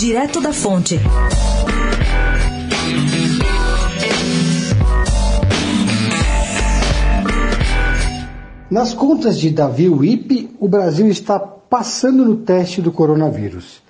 Direto da Fonte. Nas contas de Davi Wipe, o Brasil está passando no teste do coronavírus.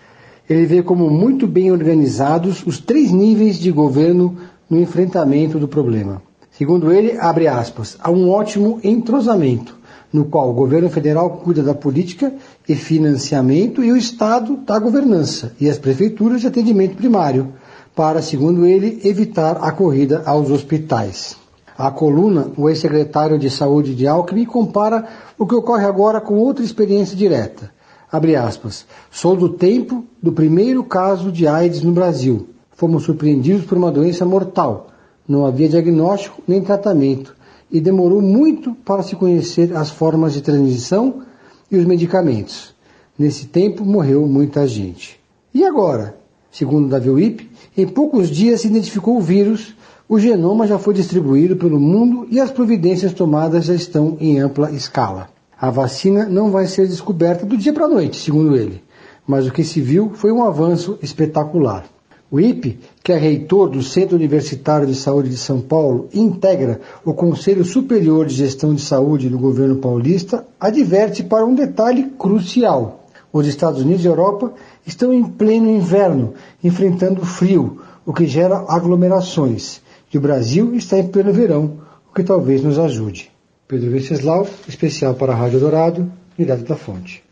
Ele vê como muito bem organizados os três níveis de governo no enfrentamento do problema. Segundo ele, abre aspas, há um ótimo entrosamento, no qual o governo federal cuida da política e financiamento e o Estado da governança e as prefeituras de atendimento primário, para, segundo ele, evitar a corrida aos hospitais. A coluna, o ex-secretário de Saúde de Alckmin compara o que ocorre agora com outra experiência direta. Abre aspas. Sou do tempo do primeiro caso de AIDS no Brasil. Fomos surpreendidos por uma doença mortal. Não havia diagnóstico nem tratamento e demorou muito para se conhecer as formas de transmissão e os medicamentos. Nesse tempo morreu muita gente. E agora? Segundo Davi Wip, em poucos dias se identificou o vírus, o genoma já foi distribuído pelo mundo e as providências tomadas já estão em ampla escala. A vacina não vai ser descoberta do dia para a noite, segundo ele, mas o que se viu foi um avanço espetacular. O IPE, que é reitor do Centro Universitário de Saúde de São Paulo integra o Conselho Superior de Gestão de Saúde do governo paulista, adverte para um detalhe crucial. Os Estados Unidos e Europa estão em pleno inverno, enfrentando frio, o que gera aglomerações. E o Brasil está em pleno verão, o que talvez nos ajude. Pedro Venceslau, especial para a Rádio Dourado, direto da fonte.